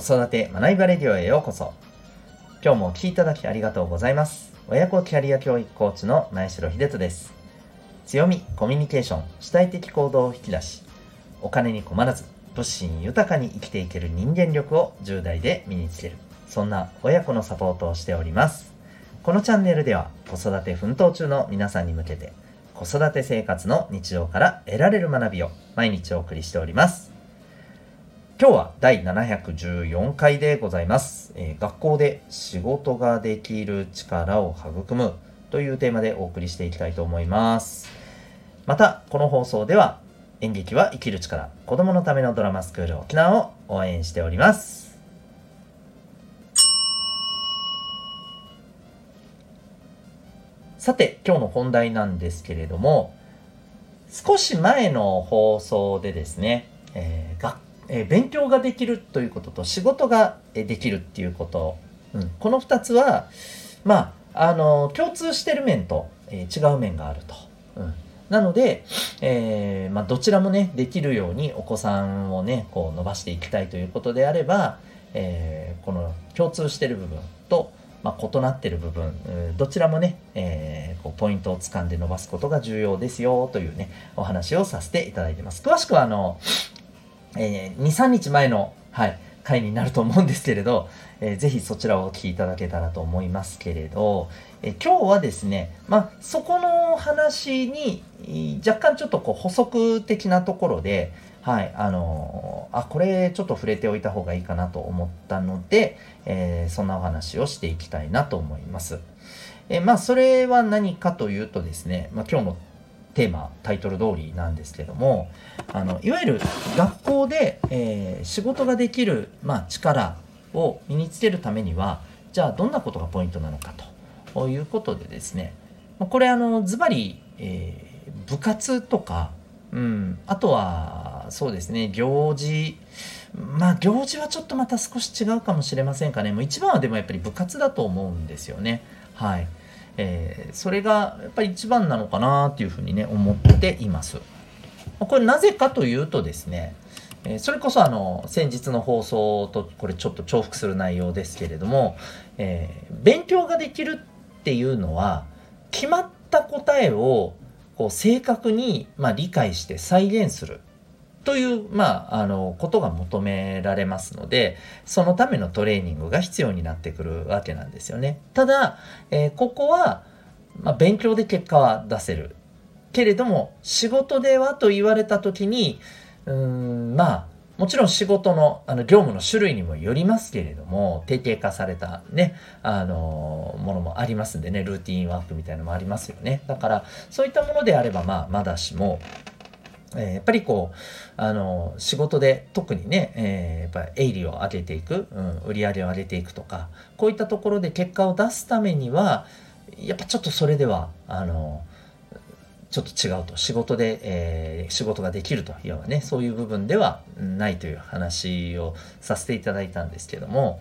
子育て学びバレディオへようこそ。今日もお聴きいただきありがとうございます。親子キャリア教育コーチの前城秀人です。強みコミュニケーション主体的行動を引き出しお金に困らず物心豊かに生きていける人間力を10代で身につける。そんな親子のサポートをしております。このチャンネルでは子育て奮闘中の皆さんに向けて子育て生活の日常から得られる学びを毎日お送りしております。今日は第714回でございます、えー、学校で仕事ができる力を育むというテーマでお送りしていきたいと思います。また、この放送では演劇は生きる力、子供のためのドラマスクール沖縄を応援しております。さて、今日の本題なんですけれども、少し前の放送でですね、えー、学え勉強ができるということと仕事ができるっていうこと、うん、この2つはまああの共通してる面と、え違う面があると。うんなので、えー、まあ、どちらもね、できるようにお子さんをね、こう伸ばしていきたいということであれば、えー、この共通してる部分と、まあ、異なってる部分、どちらもね、えー、こうポイントをつかんで伸ばすことが重要ですよというね、お話をさせていただいてます。詳しくは、あの、えー、2、3日前の、はい、回になると思うんですけれど、えー、ぜひそちらをお聞きいただけたらと思いますけれど、えー、今日はですね、まあ、そこの話に若干ちょっとこう補足的なところで、はい、あのー、あ、これちょっと触れておいた方がいいかなと思ったので、えー、そんなお話をしていきたいなと思います。え、まあ、それは何かというとですね、まあ、今日のテーマタイトル通りなんですけどもあのいわゆる学校で、えー、仕事ができる、まあ、力を身につけるためにはじゃあどんなことがポイントなのかということでですねこれあのズバリ、えー、部活とか、うん、あとはそうですね行事まあ行事はちょっとまた少し違うかもしれませんかねもう一番はでもやっぱり部活だと思うんですよねはい。えー、それがやっぱり一番なのかなっていうふうにね思っています。これなぜかというとですね、えー、それこそあの先日の放送とこれちょっと重複する内容ですけれども、えー、勉強ができるっていうのは決まった答えをこう正確に、まあ、理解して再現するという、まあ、あの、ことが求められますので、そのためのトレーニングが必要になってくるわけなんですよね。ただ、えー、ここは、まあ、勉強で結果は出せる。けれども、仕事ではと言われた時に、うん、まあ、もちろん仕事のあの業務の種類にもよりますけれども、定型化されたね、あのものもありますんでね、ルーティンワークみたいなのもありますよね。だから、そういったものであれば、まあ、まだしも、え、やっぱりこう、あの、仕事で特にね、えー、やっぱり営利を上げていく、うん、売り上げを上げていくとか、こういったところで結果を出すためには、やっぱちょっとそれでは、あの、ちょっと違うと。仕事で、えー、仕事ができるというね、そういう部分ではないという話をさせていただいたんですけども、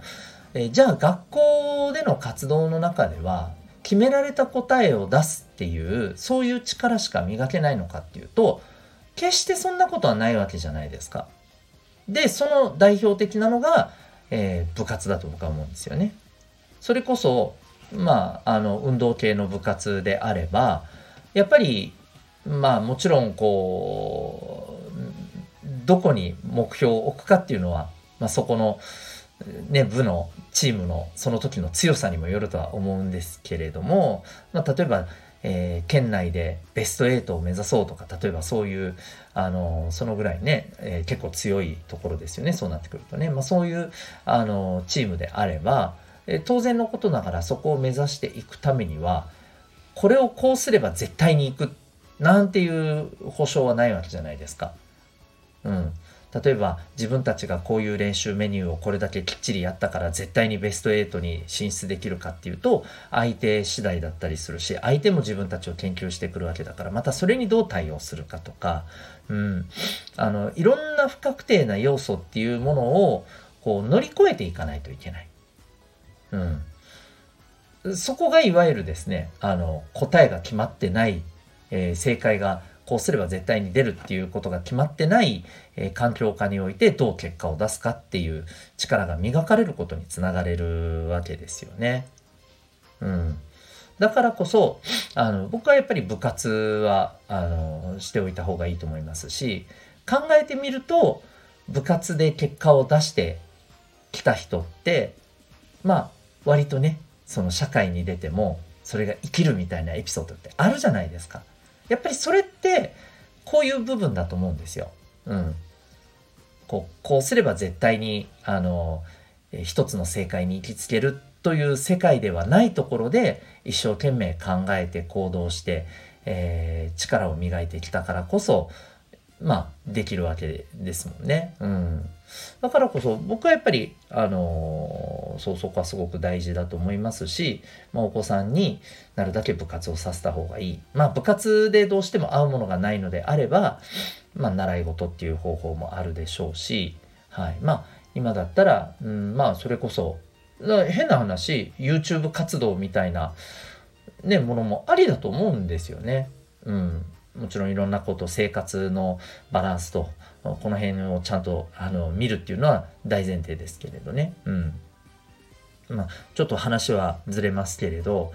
えー、じゃあ学校での活動の中では、決められた答えを出すっていう、そういう力しか磨けないのかっていうと、決してそんなことはないわけじゃないですか。で、その代表的なのが、えー、部活だと僕は思うんですよね。それこそ、まあ、あの、運動系の部活であれば、やっぱり、まあ、もちろん、こう、どこに目標を置くかっていうのは、まあ、そこの、ね、部のチームのその時の強さにもよるとは思うんですけれども、まあ、例えばえー、県内でベスト8を目指そうとか、例えばそういう、あの、そのぐらいね、えー、結構強いところですよね、そうなってくるとね。まあそういう、あの、チームであれば、えー、当然のことながらそこを目指していくためには、これをこうすれば絶対に行く、なんていう保証はないわけじゃないですか。例えば自分たちがこういう練習メニューをこれだけきっちりやったから絶対にベスト8に進出できるかっていうと相手次第だったりするし相手も自分たちを研究してくるわけだからまたそれにどう対応するかとか、うん、あのいろんな不確定な要素っていうものをこう乗り越えていかないといけない。うん、そこがいわゆるですねあの答えが決まってない、えー、正解がこうすれば絶対に出るっていうことが決まってない、えー、環境下においてどう結果を出すかっていう力が磨かれることにつながれるわけですよね。うん。だからこそ、あの、僕はやっぱり部活は、あの、しておいた方がいいと思いますし、考えてみると、部活で結果を出してきた人って、まあ、割とね、その社会に出ても、それが生きるみたいなエピソードってあるじゃないですか。やっぱりそれって、こういう部分だと思うんですよ。うん。こう、こうすれば絶対に、あの、一つの正解に行きつけるという世界ではないところで一生懸命考えて行動して、えー、力を磨いてきたからこそまあできるわけですもんね。うん、だからこそ僕はやっぱりあのー、そうそこはすごく大事だと思いますし、まあ、お子さんになるだけ部活をさせた方がいい。まあ部活でどうしても合うものがないのであれば、まあ習い事っていう方法もあるでしょうし、はい。まあ今だったら、うん、まあそれこそ変な話 YouTube 活動みたいな、ね、ものもありだと思うんですよね。うん、もちろんいろんなこと生活のバランスとこの辺をちゃんとあの見るっていうのは大前提ですけれどね。うんまあ、ちょっと話はずれますけれど、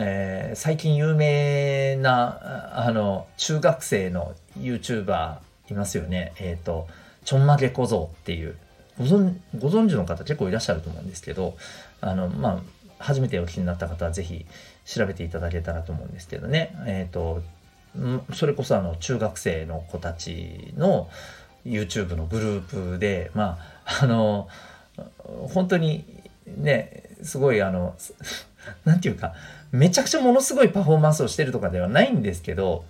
えー、最近有名なあの中学生の YouTuber いますよね。えっ、ー、とちょんまげ小僧っていうご存ご存知の方結構いらっしゃると思うんですけど、あの、まあ、初めてお聞きになった方はぜひ調べていただけたらと思うんですけどね。えっ、ー、と、それこそあの中学生の子たちの YouTube のグループで、まあ、あの、本当にね、すごいあの、なんていうか、めちゃくちゃものすごいパフォーマンスをしてるとかではないんですけど、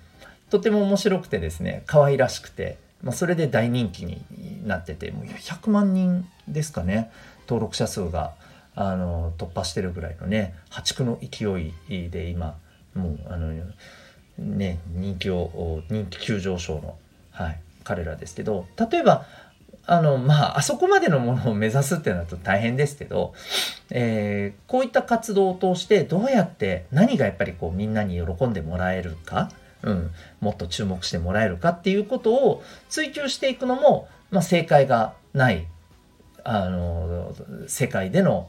とても面白くてですね、可愛らしくて、まあ、それで大人気になっててもう100万人ですかね登録者数があの突破してるぐらいのね破竹の勢いで今もうあのね人気を人気急上昇の、はい、彼らですけど例えばあのまああそこまでのものを目指すってなると大変ですけど、えー、こういった活動を通してどうやって何がやっぱりこうみんなに喜んでもらえるかうん、もっと注目してもらえるかっていうことを追求していくのも、まあ、正解がないあの世界での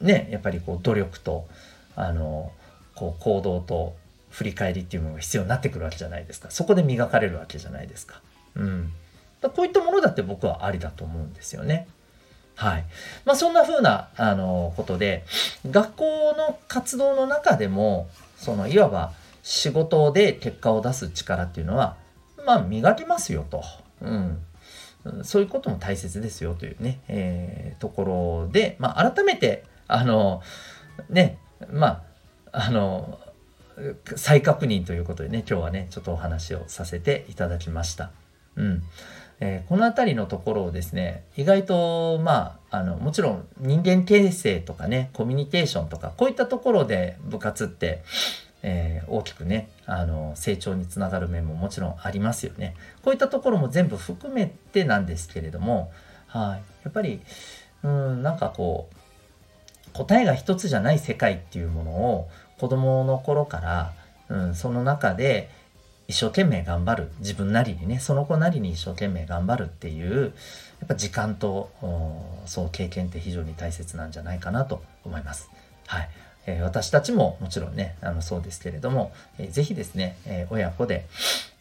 ねやっぱりこう努力とあのこう行動と振り返りっていうものが必要になってくるわけじゃないですかそこで磨かれるわけじゃないですか。うん、だこういったものだって僕はありだと思うんですよね。はい。まあそんな風なあのことで学校の活動の中でもそのいわば仕事で結果を出す力っていうのは、まあ磨きますよと。うん。そういうことも大切ですよというね、えー、ところで、まあ改めて、あの、ね、まあ、あの、再確認ということでね、今日はね、ちょっとお話をさせていただきました。うん。えー、この辺りのところをですね、意外と、まあ、あの、もちろん人間形成とかね、コミュニケーションとか、こういったところで部活って、えー、大きくねあの成長につながる面ももちろんありますよね。こういったところも全部含めてなんですけれども、はい、やっぱりうんなんかこう答えが一つじゃない世界っていうものを子供の頃から、うん、その中で一生懸命頑張る自分なりにねその子なりに一生懸命頑張るっていうやっぱ時間とそう経験って非常に大切なんじゃないかなと思います。はい、え、私たちももちろんね、あのそうですけれども、えー、ぜひですね、えー、親子で、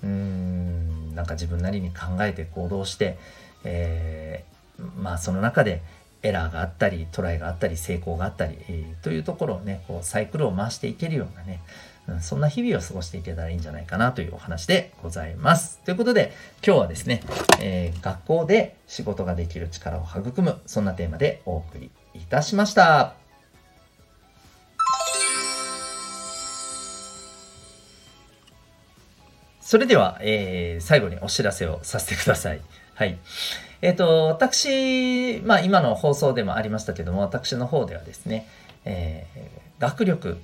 うーん、なんか自分なりに考えて行動して、えーまあその中でエラーがあったり、トライがあったり、成功があったり、えというところをね、こうサイクルを回していけるようなね、うん、そんな日々を過ごしていけたらいいんじゃないかなというお話でございます。ということで、今日はですね、え学校で仕事ができる力を育む、そんなテーマでお送りいたしました。それでは、えー、最後にお知らせをさせてください。はい。えっ、ー、と、私、まあ今の放送でもありましたけども、私の方ではですね、えー、学力、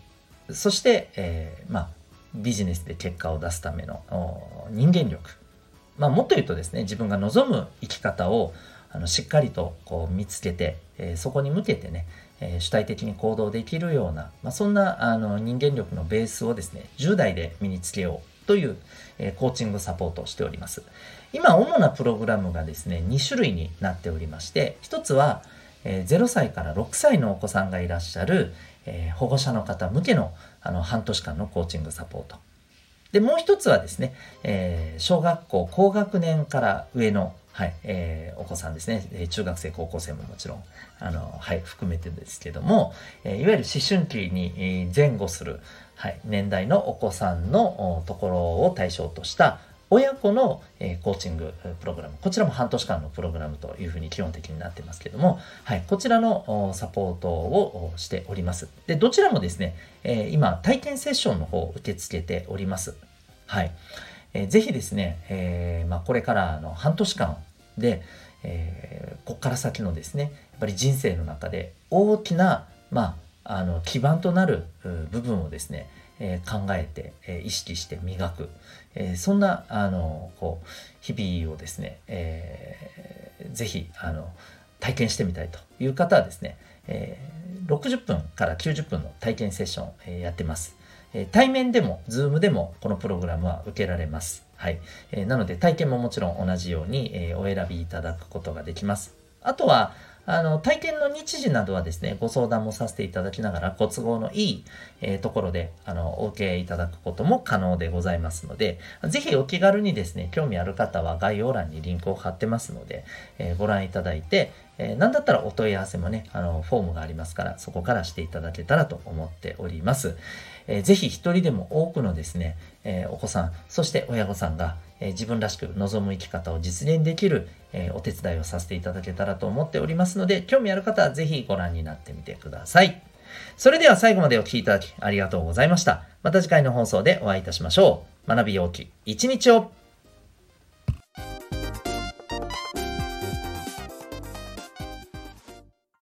そして、えー、まあ、ビジネスで結果を出すための人間力。まあ、もっと言うとですね、自分が望む生き方をあのしっかりとこう見つけて、えー、そこに向けてね、えー、主体的に行動できるような、まあ、そんなあの人間力のベースをですね、10代で身につけようという、えコーチングサポートをしております。今、主なプログラムがですね、2種類になっておりまして、1つは、え0歳から6歳のお子さんがいらっしゃる、え保護者の方向けのあの半年間のコーチングサポート。で、もう一つはですね、えー、小学校高学年から上の、はい、えー、お子さんですね、え中学生、高校生ももちろん、あの、はい、含めてですけども、え、いわゆる思春期に前後する、はい、年代のお子さんのところを対象とした親子の、えコーチングプログラム、こちらも半年間のプログラムというふうに基本的になってますけども、はい、こちらのサポートをしております。で、どちらもですね、え今、体験セッションの方を受け付けております。はい。えー、ぜひですね、えー、まあ、これからの半年間で、えー、ここから先のですね、やっぱり人生の中で大きな、まあ、あの基盤となる部分をですね、えー、考えて、えー、意識して磨く、えー、そんなあのこう日々をですね、えー、ぜひあの体験してみたいという方はですね、えー、60分から90分の体験セッション、えー、やってます。え対面でも、ズームでもこのプログラムは受けられます。はい。えなので体験ももちろん同じように、えお選びいただくことができます。あとは、あの、体験の日時などはですね、ご相談もさせていただきながら、ご都合のいい、えー、ところで、あの、お受けいただくことも可能でございますので、ぜひお気軽にですね、興味ある方は概要欄にリンクを貼ってますので、えー、ご覧いただいて、えー、なんだったらお問い合わせもね、あの、フォームがありますから、そこからしていただけたらと思っております。えー、ぜひ一人でも多くのですね、えー、お子さん、そして親御さんが、えー、自分らしく望む生き方を実現できる、えお手伝いをさせていただけたらと思っておりますので、興味ある方はぜひご覧になってみてください。それでは最後までお聴きいただきありがとうございました。また次回の放送でお会いいたしましょう。学びようき一日を